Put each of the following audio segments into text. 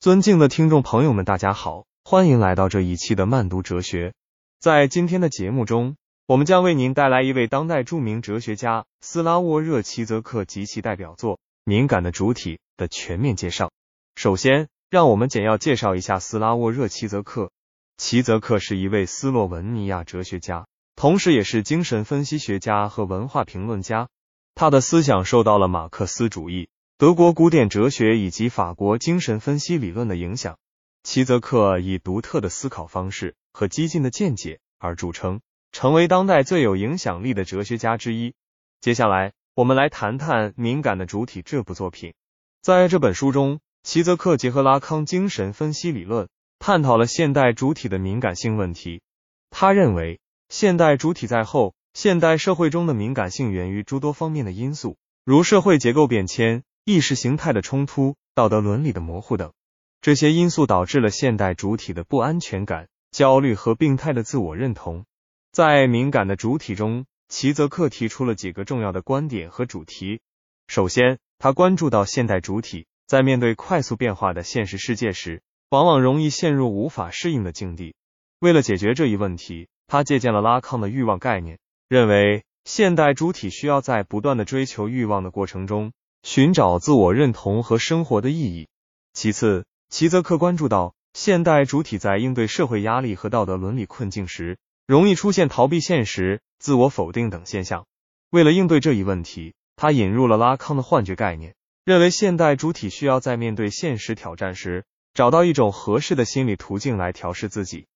尊敬的听众朋友们，大家好，欢迎来到这一期的慢读哲学。在今天的节目中，我们将为您带来一位当代著名哲学家斯拉沃热齐泽克及其代表作《敏感的主体》的全面介绍。首先，让我们简要介绍一下斯拉沃热齐泽克。齐泽克是一位斯洛文尼亚哲学家，同时也是精神分析学家和文化评论家。他的思想受到了马克思主义。德国古典哲学以及法国精神分析理论的影响，齐泽克以独特的思考方式和激进的见解而著称，成为当代最有影响力的哲学家之一。接下来，我们来谈谈《敏感的主体》这部作品。在这本书中，齐泽克结合拉康精神分析理论，探讨了现代主体的敏感性问题。他认为，现代主体在后现代社会中的敏感性源于诸多方面的因素，如社会结构变迁。意识形态的冲突、道德伦理的模糊等，这些因素导致了现代主体的不安全感、焦虑和病态的自我认同。在敏感的主体中，齐泽克提出了几个重要的观点和主题。首先，他关注到现代主体在面对快速变化的现实世界时，往往容易陷入无法适应的境地。为了解决这一问题，他借鉴了拉康的欲望概念，认为现代主体需要在不断的追求欲望的过程中。寻找自我认同和生活的意义。其次，齐泽克关注到现代主体在应对社会压力和道德伦理困境时，容易出现逃避现实、自我否定等现象。为了应对这一问题，他引入了拉康的幻觉概念，认为现代主体需要在面对现实挑战时，找到一种合适的心理途径来调试自己，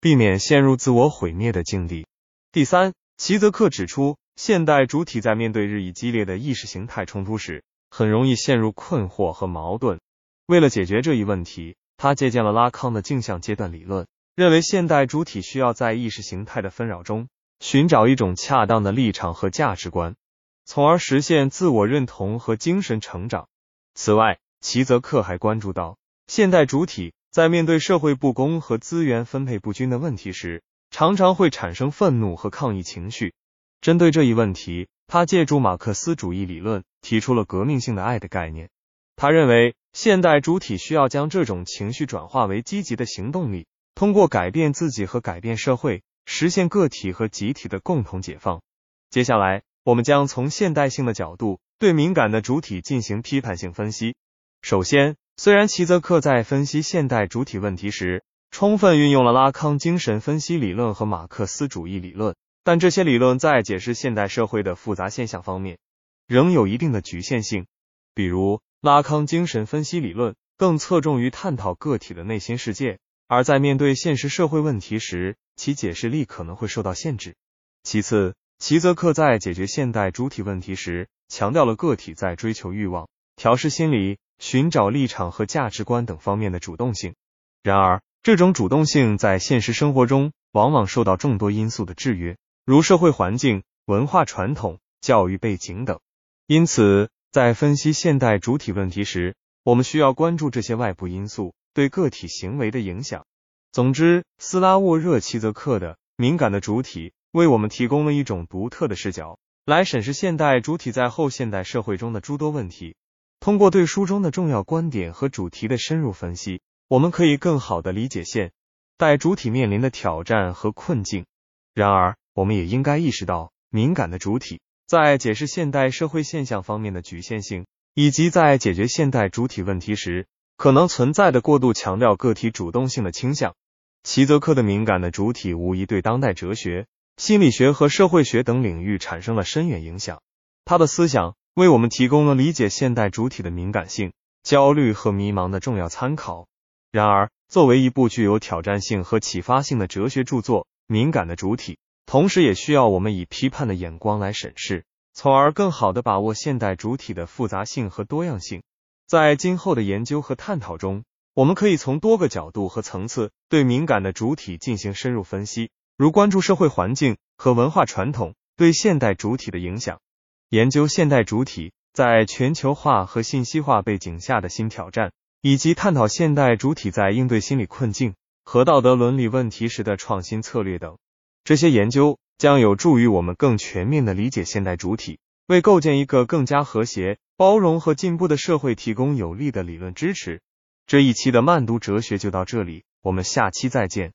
避免陷入自我毁灭的境地。第三，齐泽克指出，现代主体在面对日益激烈的意识形态冲突时，很容易陷入困惑和矛盾。为了解决这一问题，他借鉴了拉康的镜像阶段理论，认为现代主体需要在意识形态的纷扰中寻找一种恰当的立场和价值观，从而实现自我认同和精神成长。此外，齐泽克还关注到，现代主体在面对社会不公和资源分配不均的问题时，常常会产生愤怒和抗议情绪。针对这一问题，他借助马克思主义理论。提出了革命性的爱的概念。他认为，现代主体需要将这种情绪转化为积极的行动力，通过改变自己和改变社会，实现个体和集体的共同解放。接下来，我们将从现代性的角度对敏感的主体进行批判性分析。首先，虽然齐泽克在分析现代主体问题时，充分运用了拉康精神分析理论和马克思主义理论，但这些理论在解释现代社会的复杂现象方面。仍有一定的局限性，比如拉康精神分析理论更侧重于探讨个体的内心世界，而在面对现实社会问题时，其解释力可能会受到限制。其次，齐泽克在解决现代主体问题时，强调了个体在追求欲望、调试心理、寻找立场和价值观等方面的主动性。然而，这种主动性在现实生活中往往受到众多因素的制约，如社会环境、文化传统、教育背景等。因此，在分析现代主体问题时，我们需要关注这些外部因素对个体行为的影响。总之，斯拉沃热齐泽克的敏感的主体为我们提供了一种独特的视角，来审视现代主体在后现代社会中的诸多问题。通过对书中的重要观点和主题的深入分析，我们可以更好地理解现代主体面临的挑战和困境。然而，我们也应该意识到，敏感的主体。在解释现代社会现象方面的局限性，以及在解决现代主体问题时可能存在的过度强调个体主动性的倾向，齐泽克的敏感的主体无疑对当代哲学、心理学和社会学等领域产生了深远影响。他的思想为我们提供了理解现代主体的敏感性、焦虑和迷茫的重要参考。然而，作为一部具有挑战性和启发性的哲学著作，《敏感的主体》。同时，也需要我们以批判的眼光来审视，从而更好的把握现代主体的复杂性和多样性。在今后的研究和探讨中，我们可以从多个角度和层次对敏感的主体进行深入分析，如关注社会环境和文化传统对现代主体的影响，研究现代主体在全球化和信息化背景下的新挑战，以及探讨现代主体在应对心理困境和道德伦理问题时的创新策略等。这些研究将有助于我们更全面的理解现代主体，为构建一个更加和谐、包容和进步的社会提供有力的理论支持。这一期的慢读哲学就到这里，我们下期再见。